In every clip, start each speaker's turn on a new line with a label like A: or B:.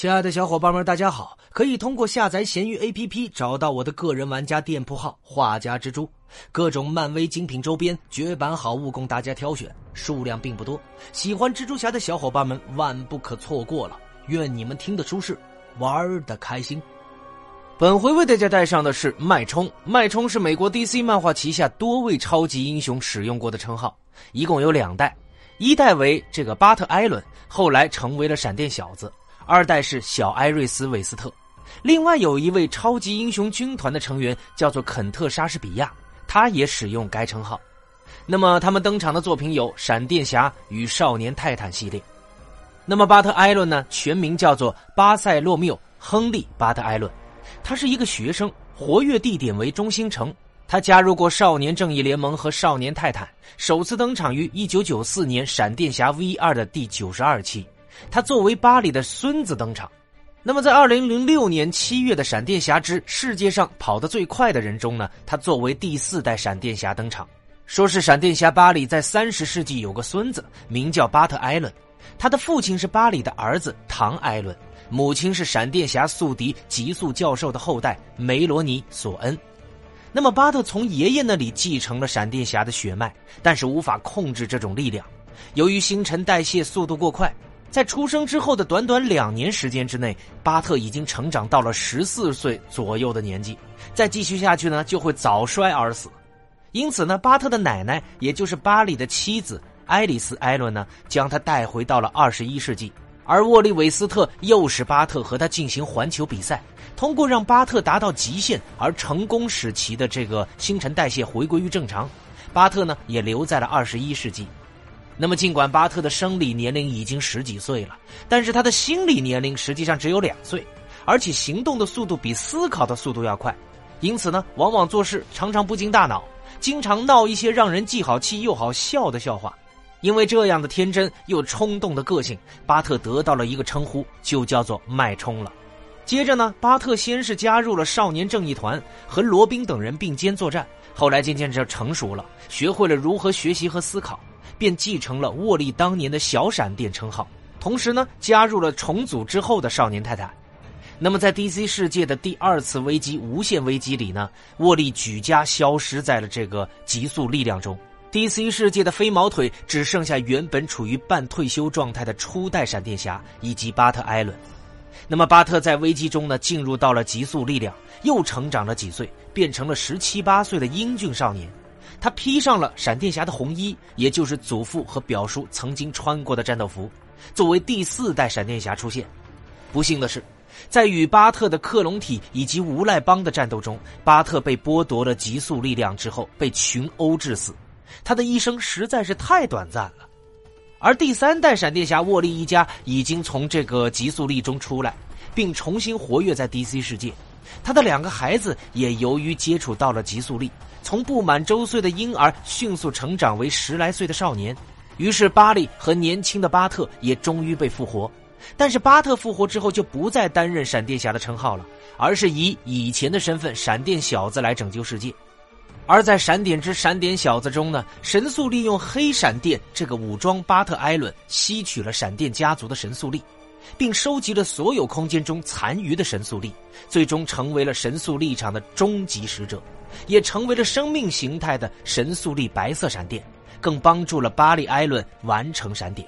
A: 亲爱的小伙伴们，大家好！可以通过下载闲鱼 APP 找到我的个人玩家店铺号“画家蜘蛛”，各种漫威精品周边、绝版好物供大家挑选，数量并不多。喜欢蜘蛛侠的小伙伴们万不可错过了！愿你们听得舒适，玩的开心。本回为大家带上的是脉冲，脉冲是美国 DC 漫画旗下多位超级英雄使用过的称号，一共有两代，一代为这个巴特·艾伦，后来成为了闪电小子。二代是小艾瑞斯·韦斯特，另外有一位超级英雄军团的成员叫做肯特·莎士比亚，他也使用该称号。那么他们登场的作品有《闪电侠与少年泰坦》系列。那么巴特·艾伦呢？全名叫做巴塞洛缪·亨利·巴特·艾伦，他是一个学生，活跃地点为中心城。他加入过少年正义联盟和少年泰坦，首次登场于1994年《闪电侠 V 二》的第九十二期。他作为巴里的孙子登场，那么在二零零六年七月的《闪电侠之世界上跑得最快的人》中呢，他作为第四代闪电侠登场。说是闪电侠巴里在三十世纪有个孙子，名叫巴特·艾伦，他的父亲是巴里的儿子唐·艾伦，母亲是闪电侠宿敌极速教授的后代梅罗尼·索恩。那么巴特从爷爷那里继承了闪电侠的血脉，但是无法控制这种力量，由于新陈代谢速度过快。在出生之后的短短两年时间之内，巴特已经成长到了十四岁左右的年纪。再继续下去呢，就会早衰而死。因此呢，巴特的奶奶，也就是巴里的妻子爱丽丝·艾伦呢，将他带回到了二十一世纪。而沃利·韦斯特又使巴特和他进行环球比赛，通过让巴特达到极限而成功使其的这个新陈代谢回归于正常。巴特呢，也留在了二十一世纪。那么，尽管巴特的生理年龄已经十几岁了，但是他的心理年龄实际上只有两岁，而且行动的速度比思考的速度要快，因此呢，往往做事常常不经大脑，经常闹一些让人既好气又好笑的笑话。因为这样的天真又冲动的个性，巴特得到了一个称呼，就叫做“脉冲”了。接着呢，巴特先是加入了少年正义团，和罗宾等人并肩作战，后来渐渐就成熟了，学会了如何学习和思考。便继承了沃利当年的小闪电称号，同时呢，加入了重组之后的少年泰坦。那么，在 DC 世界的第二次危机——无限危机里呢，沃利举家消失在了这个极速力量中。DC 世界的飞毛腿只剩下原本处于半退休状态的初代闪电侠以及巴特·艾伦。那么，巴特在危机中呢，进入到了极速力量，又成长了几岁，变成了十七八岁的英俊少年。他披上了闪电侠的红衣，也就是祖父和表叔曾经穿过的战斗服，作为第四代闪电侠出现。不幸的是，在与巴特的克隆体以及无赖帮的战斗中，巴特被剥夺了极速力量之后被群殴致死。他的一生实在是太短暂了。而第三代闪电侠沃利一家已经从这个极速力中出来，并重新活跃在 DC 世界。他的两个孩子也由于接触到了极速力。从不满周岁的婴儿迅速成长为十来岁的少年，于是巴利和年轻的巴特也终于被复活。但是巴特复活之后就不再担任闪电侠的称号了，而是以以前的身份闪电小子来拯救世界。而在《闪点之闪点小子》中呢，神速利用黑闪电这个武装巴特艾伦吸取了闪电家族的神速力。并收集了所有空间中残余的神速力，最终成为了神速力场的终极使者，也成为了生命形态的神速力白色闪电，更帮助了巴利·艾伦完成闪点。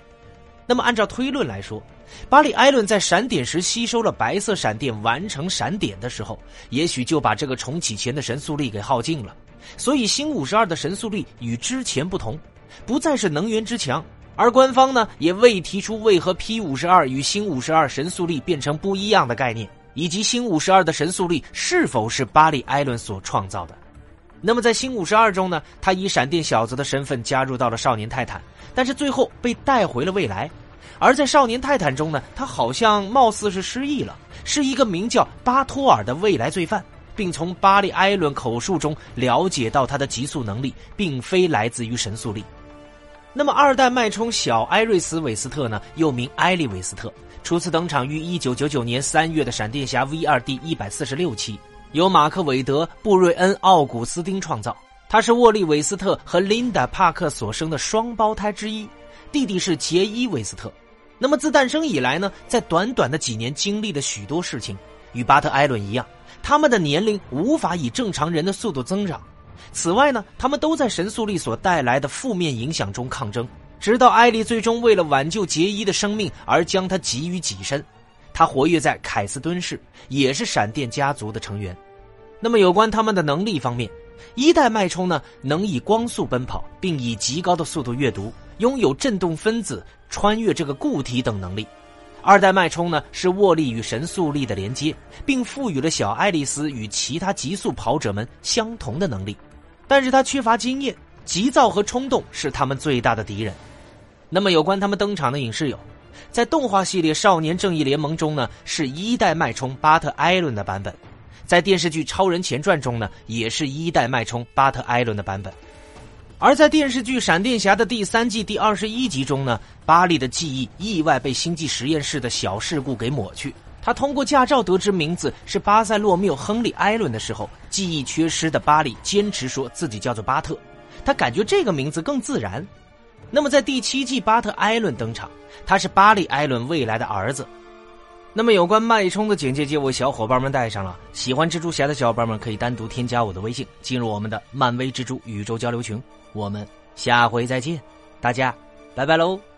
A: 那么，按照推论来说，巴利·艾伦在闪点时吸收了白色闪电，完成闪点的时候，也许就把这个重启前的神速力给耗尽了。所以，新五十二的神速力与之前不同，不再是能源之强。而官方呢，也未提出为何 P 五十二与新五十二神速力变成不一样的概念，以及新五十二的神速力是否是巴里·艾伦所创造的。那么在新五十二中呢，他以闪电小子的身份加入到了少年泰坦，但是最后被带回了未来。而在少年泰坦中呢，他好像貌似是失忆了，是一个名叫巴托尔的未来罪犯，并从巴里·艾伦口述中了解到他的极速能力并非来自于神速力。那么，二代脉冲小艾瑞斯·韦斯特呢，又名艾利·韦斯特，初次登场于一九九九年三月的《闪电侠 V 二》第一百四十六期，由马克·韦德·布瑞恩·奥古斯丁创造。他是沃利·韦斯特和琳达·帕克所生的双胞胎之一，弟弟是杰伊·韦斯特。那么自诞生以来呢，在短短的几年经历了许多事情，与巴特·艾伦一样，他们的年龄无法以正常人的速度增长。此外呢，他们都在神速力所带来的负面影响中抗争，直到艾莉最终为了挽救杰伊的生命而将他给予己身。他活跃在凯斯敦市，也是闪电家族的成员。那么有关他们的能力方面，一代脉冲呢能以光速奔跑，并以极高的速度阅读，拥有振动分子穿越这个固体等能力。二代脉冲呢是握力与神速力的连接，并赋予了小爱丽丝与其他极速跑者们相同的能力，但是他缺乏经验，急躁和冲动是他们最大的敌人。那么有关他们登场的影视有。在动画系列《少年正义联盟》中呢，是一代脉冲巴特·艾伦的版本；在电视剧《超人前传》中呢，也是一代脉冲巴特·艾伦的版本；而在电视剧《闪电侠》的第三季第二十一集中呢，巴利的记忆意外被星际实验室的小事故给抹去。他通过驾照得知名字是巴塞洛缪·亨利·艾伦的时候，记忆缺失的巴利坚持说自己叫做巴特，他感觉这个名字更自然。那么，在第七季，巴特·艾伦登场，他是巴里·艾伦未来的儿子。那么，有关脉冲的简介就为小伙伴们带上了。喜欢蜘蛛侠的小伙伴们可以单独添加我的微信，进入我们的漫威蜘蛛宇宙交流群。我们下回再见，大家拜拜喽。